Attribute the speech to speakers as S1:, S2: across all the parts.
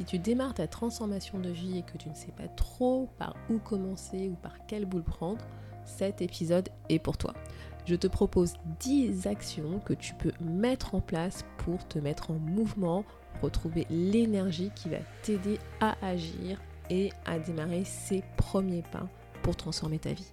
S1: Si tu démarres ta transformation de vie et que tu ne sais pas trop par où commencer ou par quelle boule prendre, cet épisode est pour toi. Je te propose 10 actions que tu peux mettre en place pour te mettre en mouvement, retrouver l'énergie qui va t'aider à agir et à démarrer ces premiers pas pour transformer ta vie.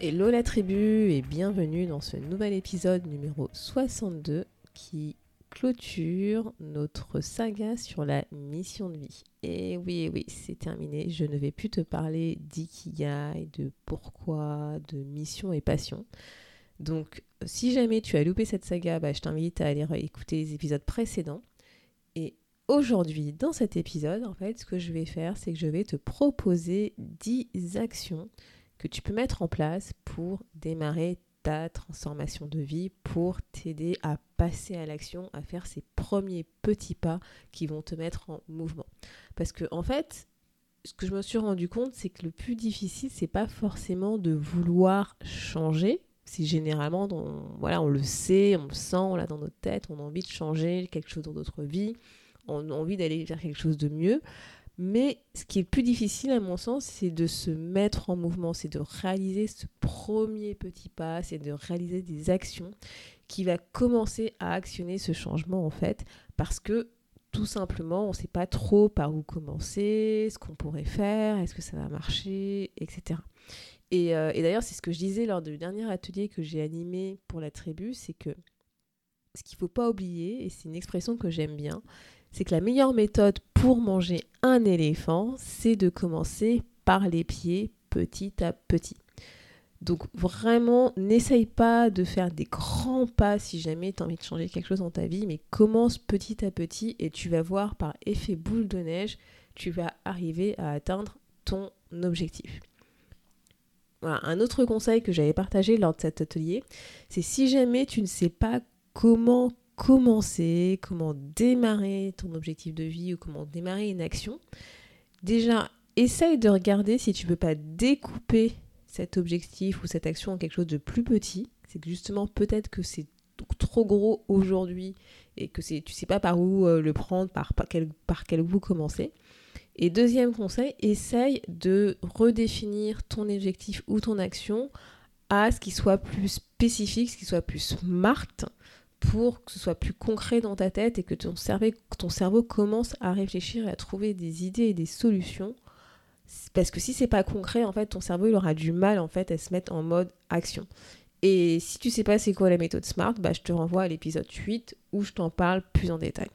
S1: Hello la tribu et bienvenue dans ce nouvel épisode numéro 62 qui clôture notre saga sur la mission de vie. Et oui, oui, c'est terminé. Je ne vais plus te parler d'ikigai, de pourquoi, de mission et passion. Donc, si jamais tu as loupé cette saga, bah, je t'invite à aller écouter les épisodes précédents. Et aujourd'hui, dans cet épisode, en fait, ce que je vais faire, c'est que je vais te proposer 10 actions que tu peux mettre en place pour démarrer ta transformation de vie, pour t'aider à passer à l'action, à faire ces premiers petits pas qui vont te mettre en mouvement. Parce que en fait, ce que je me suis rendu compte, c'est que le plus difficile, c'est pas forcément de vouloir changer. C'est généralement, voilà, on le sait, on le sent, on l'a dans notre tête, on a envie de changer quelque chose dans notre vie, on a envie d'aller vers quelque chose de mieux. Mais ce qui est plus difficile à mon sens, c'est de se mettre en mouvement, c'est de réaliser ce premier petit pas, c'est de réaliser des actions qui va commencer à actionner ce changement en fait, parce que tout simplement, on ne sait pas trop par où commencer, ce qu'on pourrait faire, est-ce que ça va marcher, etc. Et, euh, et d'ailleurs, c'est ce que je disais lors du dernier atelier que j'ai animé pour la tribu, c'est que ce qu'il ne faut pas oublier, et c'est une expression que j'aime bien, c'est que la meilleure méthode pour manger un éléphant, c'est de commencer par les pieds petit à petit. Donc vraiment, n'essaye pas de faire des grands pas si jamais tu as envie de changer quelque chose dans ta vie, mais commence petit à petit et tu vas voir par effet boule de neige, tu vas arriver à atteindre ton objectif. Un autre conseil que j'avais partagé lors de cet atelier, c'est si jamais tu ne sais pas comment commencer, comment démarrer ton objectif de vie ou comment démarrer une action, déjà, essaye de regarder si tu ne peux pas découper cet objectif ou cette action en quelque chose de plus petit. C'est que justement, peut-être que c'est trop gros aujourd'hui et que tu sais pas par où euh, le prendre, par, quel, par bout commencer. Et deuxième conseil, essaye de redéfinir ton objectif ou ton action à ce qui soit plus spécifique, ce qui soit plus smart pour que ce soit plus concret dans ta tête et que ton cerveau, commence à réfléchir et à trouver des idées et des solutions. Parce que si c'est pas concret, en fait, ton cerveau il aura du mal en fait à se mettre en mode action. Et si tu sais pas c'est quoi la méthode SMART, bah, je te renvoie à l'épisode 8 où je t'en parle plus en détail.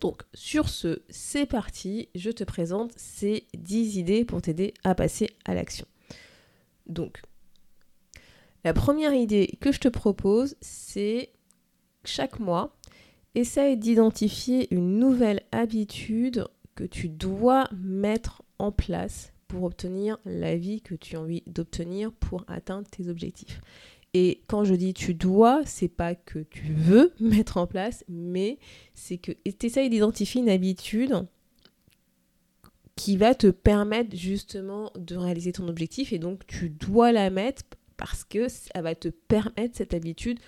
S1: Donc sur ce, c'est parti, je te présente ces 10 idées pour t'aider à passer à l'action. Donc, la première idée que je te propose, c'est chaque mois, essaye d'identifier une nouvelle habitude que tu dois mettre en place pour obtenir la vie que tu as envie d'obtenir pour atteindre tes objectifs. Et quand je dis tu dois, c'est pas que tu veux mettre en place, mais c'est que tu essayes d'identifier une habitude qui va te permettre justement de réaliser ton objectif et donc tu dois la mettre parce que ça va te permettre cette habitude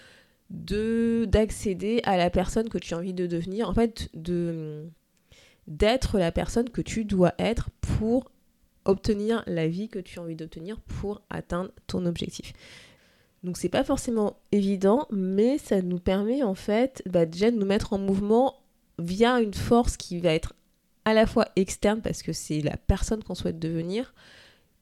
S1: de d'accéder à la personne que tu as envie de devenir, en fait, de d'être la personne que tu dois être pour obtenir la vie que tu as envie d'obtenir pour atteindre ton objectif. Donc c'est pas forcément évident, mais ça nous permet en fait bah, déjà de nous mettre en mouvement via une force qui va être à la fois externe parce que c'est la personne qu'on souhaite devenir,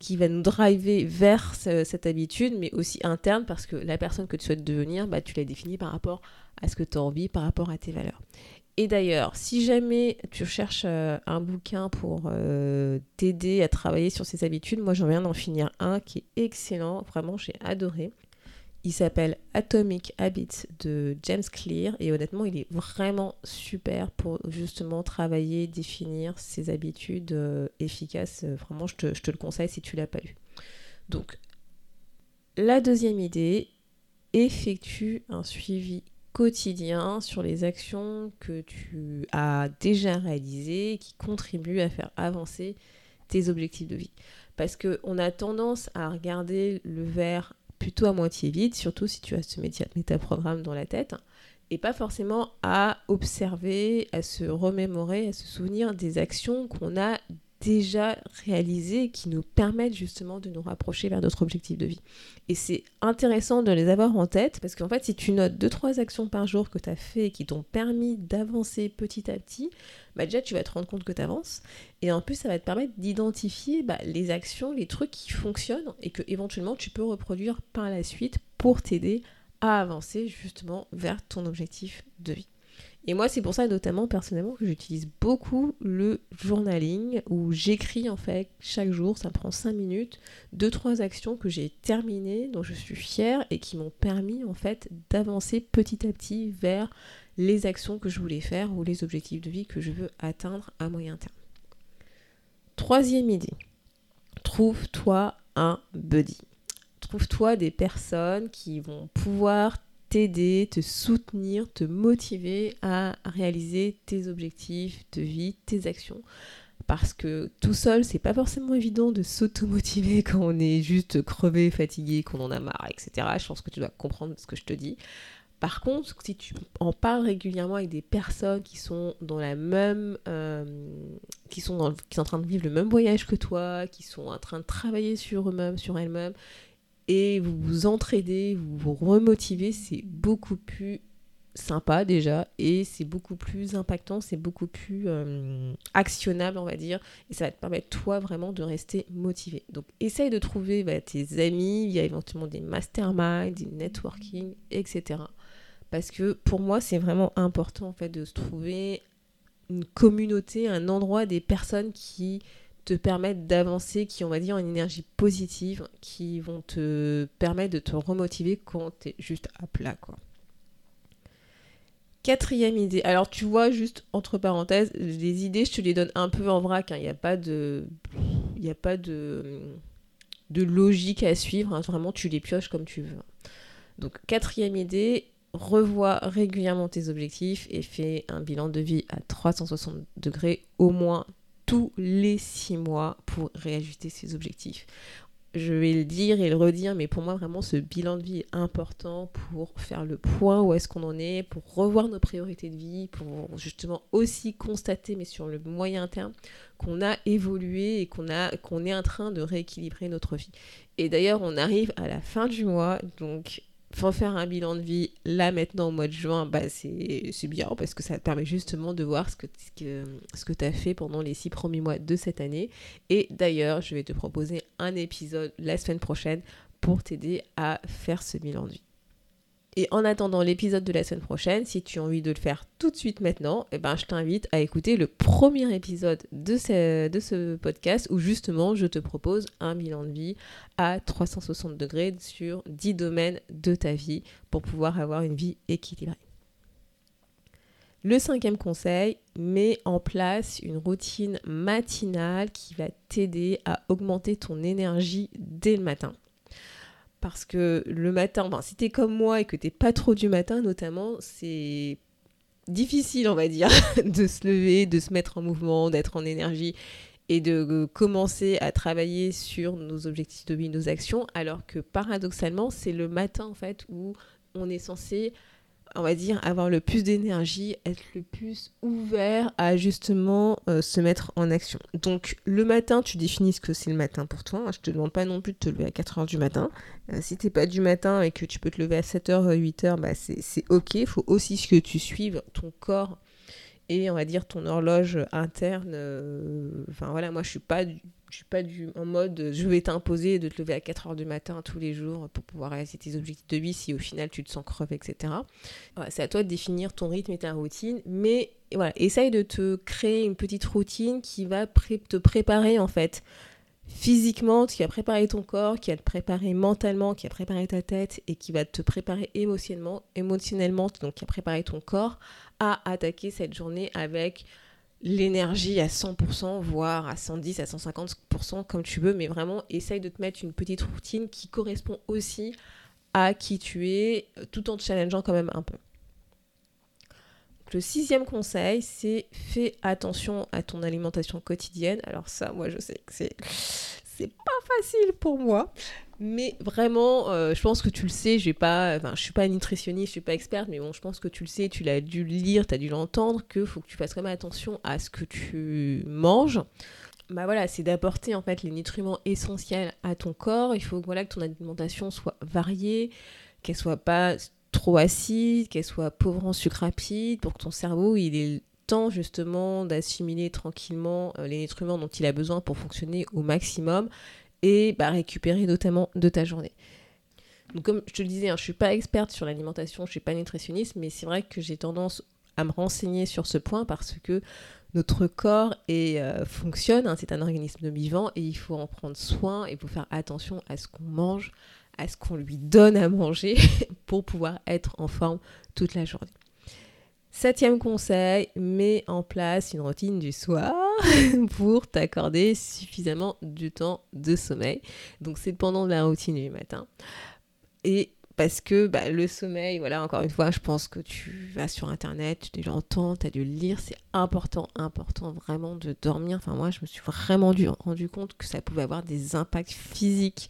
S1: qui va nous driver vers cette habitude, mais aussi interne parce que la personne que tu souhaites devenir, bah, tu l'as définie par rapport à ce que tu as envie, par rapport à tes valeurs. Et d'ailleurs, si jamais tu cherches un bouquin pour t'aider à travailler sur ces habitudes, moi j'en viens d'en finir un qui est excellent, vraiment j'ai adoré. Il s'appelle Atomic Habits de James Clear et honnêtement, il est vraiment super pour justement travailler, définir ses habitudes euh, efficaces. Euh, vraiment, je te, le conseille si tu l'as pas lu. Donc, la deuxième idée, effectue un suivi quotidien sur les actions que tu as déjà réalisées qui contribuent à faire avancer tes objectifs de vie. Parce qu'on a tendance à regarder le verre plutôt à moitié vide, surtout si tu as ce métaprogramme dans la tête, et pas forcément à observer, à se remémorer, à se souvenir des actions qu'on a déjà réalisées qui nous permettent justement de nous rapprocher vers notre objectif de vie. Et c'est intéressant de les avoir en tête parce qu'en fait, si tu notes 2-3 actions par jour que tu as fait et qui t'ont permis d'avancer petit à petit, bah déjà tu vas te rendre compte que tu avances. Et en plus, ça va te permettre d'identifier bah, les actions, les trucs qui fonctionnent et que éventuellement tu peux reproduire par la suite pour t'aider à avancer justement vers ton objectif de vie. Et moi, c'est pour ça notamment personnellement que j'utilise beaucoup le journaling où j'écris en fait chaque jour, ça prend 5 minutes, 2-3 actions que j'ai terminées, dont je suis fière et qui m'ont permis en fait d'avancer petit à petit vers les actions que je voulais faire ou les objectifs de vie que je veux atteindre à moyen terme. Troisième idée, trouve-toi un buddy. Trouve-toi des personnes qui vont pouvoir t'aider, te soutenir, te motiver à réaliser tes objectifs de vie, tes actions. Parce que tout seul, c'est pas forcément évident de s'automotiver quand on est juste crevé, fatigué, qu'on en a marre, etc. Je pense que tu dois comprendre ce que je te dis. Par contre, si tu en parles régulièrement avec des personnes qui sont dans la même, euh, qui, sont qui sont en train de vivre le même voyage que toi, qui sont en train de travailler sur eux-mêmes, sur elles-mêmes, et vous vous entraidez, vous vous remotivez, c'est beaucoup plus sympa déjà et c'est beaucoup plus impactant, c'est beaucoup plus euh, actionnable on va dire et ça va te permettre toi vraiment de rester motivé. Donc essaye de trouver bah, tes amis, il y a éventuellement des masterminds, des networking, etc. Parce que pour moi c'est vraiment important en fait de se trouver une communauté, un endroit des personnes qui te permettent d'avancer, qui, on va dire, une énergie positive, qui vont te permettre de te remotiver quand tu es juste à plat, quoi. Quatrième idée. Alors, tu vois, juste entre parenthèses, les idées, je te les donne un peu en vrac. Hein. Il n'y a pas de. Il a pas de logique à suivre. Hein. Vraiment, tu les pioches comme tu veux. Donc, quatrième idée, revois régulièrement tes objectifs et fais un bilan de vie à 360 degrés au moins tous les six mois pour réajuster ses objectifs. Je vais le dire et le redire, mais pour moi vraiment ce bilan de vie est important pour faire le point où est-ce qu'on en est, pour revoir nos priorités de vie, pour justement aussi constater, mais sur le moyen terme, qu'on a évolué et qu'on a qu'on est en train de rééquilibrer notre vie. Et d'ailleurs, on arrive à la fin du mois, donc faut faire un bilan de vie là maintenant au mois de juin, bah, c'est bien parce que ça te permet justement de voir ce que, ce que, tu as fait pendant les six premiers mois de cette année. Et d'ailleurs, je vais te proposer un épisode la semaine prochaine pour t'aider à faire ce bilan de vie. Et en attendant l'épisode de la semaine prochaine, si tu as envie de le faire tout de suite maintenant, eh ben, je t'invite à écouter le premier épisode de ce, de ce podcast où justement je te propose un bilan de vie à 360 degrés sur 10 domaines de ta vie pour pouvoir avoir une vie équilibrée. Le cinquième conseil, mets en place une routine matinale qui va t'aider à augmenter ton énergie dès le matin parce que le matin, si t'es comme moi et que t'es pas trop du matin notamment, c'est difficile, on va dire, de se lever, de se mettre en mouvement, d'être en énergie et de commencer à travailler sur nos objectifs de vie, nos actions, alors que paradoxalement, c'est le matin en fait où on est censé on va dire, avoir le plus d'énergie, être le plus ouvert à justement euh, se mettre en action. Donc le matin, tu définis ce que c'est le matin pour toi. Je te demande pas non plus de te lever à 4h du matin. Euh, si t'es pas du matin et que tu peux te lever à 7h, 8h, bah c'est ok. Il faut aussi que tu suives ton corps et on va dire ton horloge interne. Euh, enfin voilà, moi je suis pas je suis pas du, en mode je vais t'imposer de te lever à 4 heures du matin tous les jours pour pouvoir réaliser tes objectifs de vie si au final tu te sens crevé, etc. c'est à toi de définir ton rythme et ta routine, mais voilà, essaye de te créer une petite routine qui va te préparer en fait physiquement, qui va préparer ton corps, qui va te préparer mentalement, qui va préparer ta tête et qui va te préparer émotionnellement, émotionnellement donc qui va préparer ton corps à attaquer cette journée avec l'énergie à 100%, voire à 110, à 150%, comme tu veux, mais vraiment essaye de te mettre une petite routine qui correspond aussi à qui tu es, tout en te challengeant quand même un peu. Le sixième conseil, c'est fais attention à ton alimentation quotidienne. Alors ça, moi je sais que c'est c'est pas facile pour moi, mais vraiment, euh, je pense que tu le sais. Je vais pas, enfin, je suis pas nutritionniste, je suis pas experte, mais bon, je pense que tu le sais. Tu l'as dû lire, tu as dû l'entendre, que faut que tu fasses quand même attention à ce que tu manges. Bah voilà, c'est d'apporter en fait les nutriments essentiels à ton corps. Il faut voilà que ton alimentation soit variée, qu'elle soit pas trop acide, qu'elle soit pauvre en sucre rapide, pour que ton cerveau il ait le temps justement d'assimiler tranquillement euh, les nutriments dont il a besoin pour fonctionner au maximum et bah, récupérer notamment de ta journée. Comme je te le disais, hein, je ne suis pas experte sur l'alimentation, je ne suis pas nutritionniste, mais c'est vrai que j'ai tendance à me renseigner sur ce point parce que notre corps est, euh, fonctionne, hein, c'est un organisme vivant et il faut en prendre soin et il faut faire attention à ce qu'on mange, à ce qu'on lui donne à manger pour pouvoir être en forme toute la journée. Septième conseil, mets en place une routine du soir pour t'accorder suffisamment du temps de sommeil. Donc c'est pendant la routine du matin. Et parce que bah, le sommeil, voilà, encore une fois, je pense que tu vas sur Internet, tu l'entends, tu as dû le lire, c'est important, important vraiment de dormir. Enfin moi, je me suis vraiment rendu compte que ça pouvait avoir des impacts physiques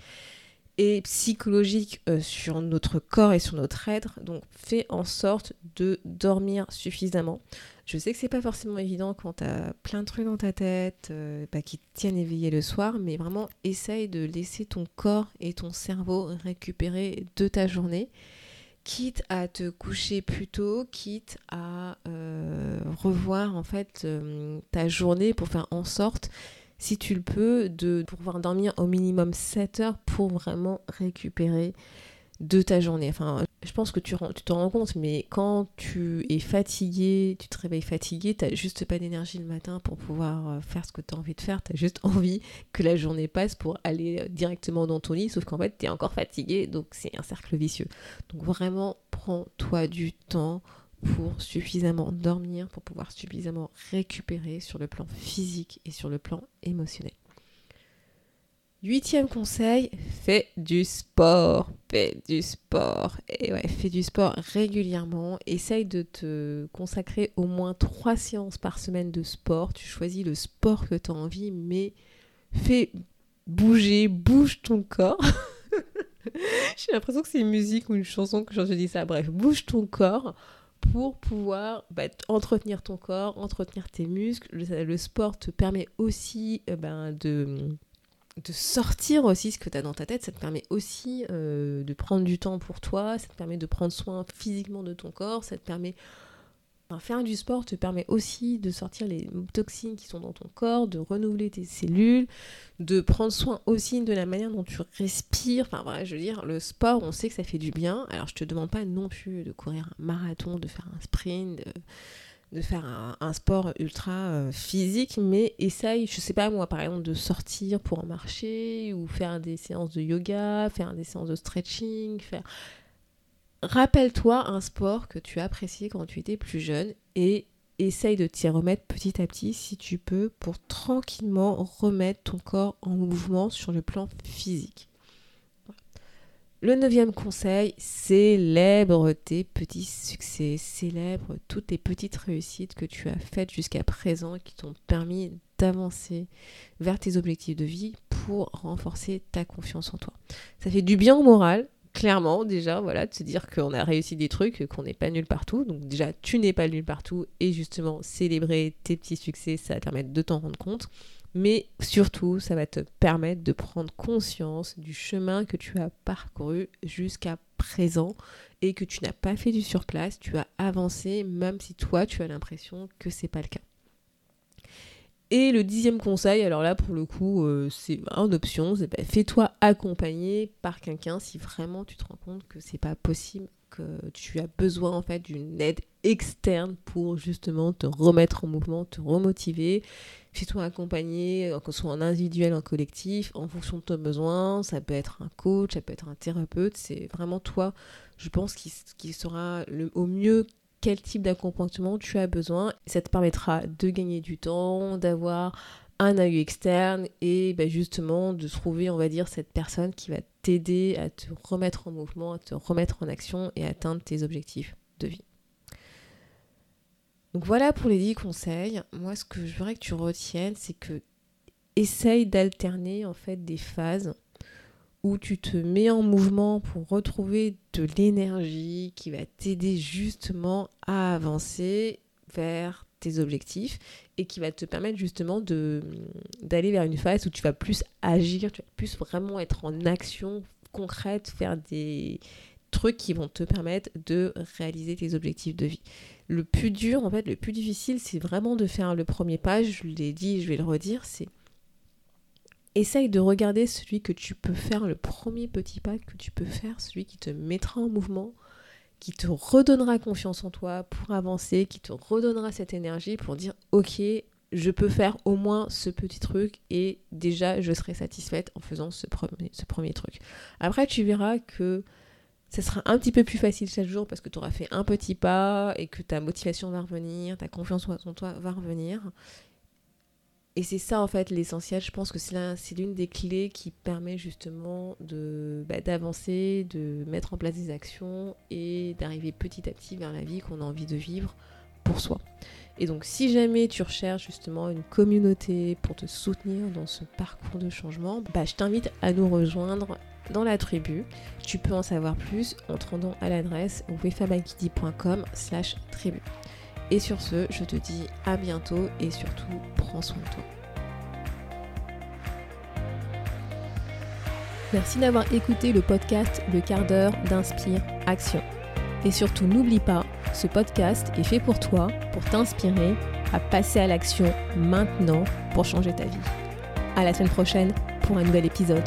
S1: et psychologique euh, sur notre corps et sur notre être. Donc fais en sorte de dormir suffisamment. Je sais que c'est pas forcément évident quand tu as plein de trucs dans ta tête euh, bah, qui tiennent éveillé le soir, mais vraiment essaye de laisser ton corps et ton cerveau récupérer de ta journée, quitte à te coucher plus tôt, quitte à euh, revoir en fait ta journée pour faire en sorte si tu le peux, de pouvoir dormir au minimum 7 heures pour vraiment récupérer de ta journée. Enfin, je pense que tu, tu t'en rends compte, mais quand tu es fatigué, tu te réveilles fatigué, tu n'as juste pas d'énergie le matin pour pouvoir euh, faire ce que tu as envie de faire. Tu as juste envie que la journée passe pour aller euh, directement dans ton lit, sauf qu'en fait, tu es encore fatigué, donc c'est un cercle vicieux. Donc vraiment, prends-toi du temps pour suffisamment dormir, pour pouvoir suffisamment récupérer sur le plan physique et sur le plan émotionnel. Huitième conseil, fais du sport. Fais du sport. Et ouais, fais du sport régulièrement. Essaye de te consacrer au moins trois séances par semaine de sport. Tu choisis le sport que tu as envie, mais fais bouger, bouge ton corps. J'ai l'impression que c'est une musique ou une chanson que je dis ça. Bref, bouge ton corps pour pouvoir bah, entretenir ton corps, entretenir tes muscles. Le, sport te permet aussi euh, ben, de, sortir aussi ce que tu as dans ta tête. Ça te permet aussi euh, de prendre du temps pour toi. Ça te permet de prendre soin physiquement de ton corps. Ça te permet faire du sport te permet aussi de sortir les toxines qui sont dans ton corps, de renouveler tes cellules, de prendre soin aussi de la manière dont tu respires. Enfin voilà, je veux dire, le sport, on sait que ça fait du bien. Alors je te demande pas non plus de courir un marathon, de faire un sprint, de, faire un, sport ultra euh, physique, mais essaye, je sais pas moi, par exemple, de sortir pour marcher ou faire des séances de yoga, faire des séances de stretching, faire rappelle-toi un sport que tu appréciais quand tu étais plus jeune et essaye de t'y remettre petit à petit si tu peux pour tranquillement remettre ton corps en mouvement sur le plan physique. Le neuvième conseil, célèbre tes petits succès, célèbre toutes les petites réussites que tu as faites jusqu'à présent qui t'ont permis d'avancer vers tes objectifs de vie pour renforcer ta confiance en toi. Ça fait du bien au moral, clairement déjà, voilà, de se dire qu'on a réussi des trucs, qu'on n'est pas nul partout. Donc déjà, tu n'es pas nul partout et justement, célébrer tes petits succès, ça va te permettre de t'en rendre compte. Mais surtout, ça va te permettre de prendre conscience du chemin que tu as parcouru jusqu'à présent et que tu n'as pas fait du surplace, tu as avancé même si toi tu as l'impression que c'est pas le cas. Et le dixième conseil, alors là pour le coup euh, c'est en option, c'est fais-toi accompagner par quelqu'un si vraiment tu te rends compte que c'est pas possible, que tu as besoin en fait d'une aide externe pour justement te remettre en mouvement, te remotiver. Fais-toi accompagner, euh, que ce soit en individuel, en collectif, en fonction de tes besoins. Ça peut être un coach, ça peut être un thérapeute. C'est vraiment toi, je pense, qui, sera au mieux quel type d'accompagnement tu as besoin. Ça te permettra de gagner du temps, d'avoir un œil externe et bah, justement de trouver, on va dire, cette personne qui va t'aider à te remettre en mouvement, à te remettre en action et atteindre tes objectifs de vie. Donc voilà pour les 10 conseils. Moi, ce que je voudrais que tu retiennes, c'est que essaye d'alterner en fait des phases où tu te mets en mouvement pour retrouver de l'énergie qui va t'aider justement à avancer vers tes objectifs et qui va te permettre justement d'aller vers une phase où tu vas plus agir, tu vas plus vraiment être en action concrète, faire des trucs qui vont te permettre de réaliser tes objectifs de vie. Le plus dur, en fait, le plus difficile, c'est vraiment de faire le premier pas, je l'ai dit, je vais le redire, c'est essaye de regarder celui que tu peux faire, le premier petit pas que tu peux faire, celui qui te mettra en mouvement, qui te redonnera confiance en toi pour avancer, qui te redonnera cette énergie pour dire ok, je peux faire au moins ce petit truc et déjà je serai satisfaite en faisant ce premier, truc. Après tu verras que ça sera un petit peu plus facile chaque jour parce que tu auras fait un petit pas et que ta motivation va revenir, ta confiance en toi va revenir. Et c'est ça en fait l'essentiel. Je pense que c'est l'une des clés qui permet justement bah, d'avancer, de mettre en place des actions et d'arriver petit à petit vers la vie qu'on a envie de vivre pour soi. Et donc si jamais tu recherches justement une communauté pour te soutenir dans ce parcours de changement, bah, je t'invite à nous rejoindre dans la tribu. Tu peux en savoir plus en te rendant à l'adresse wefabakidi.com slash tribu. Et sur ce, je te dis à bientôt et surtout, prends soin de. Merci d'avoir écouté le podcast Le quart d'heure d'Inspire Action. Et surtout, n'oublie pas, ce podcast est fait pour toi, pour t'inspirer à passer à l'action maintenant pour changer ta vie. À la semaine prochaine pour un nouvel épisode.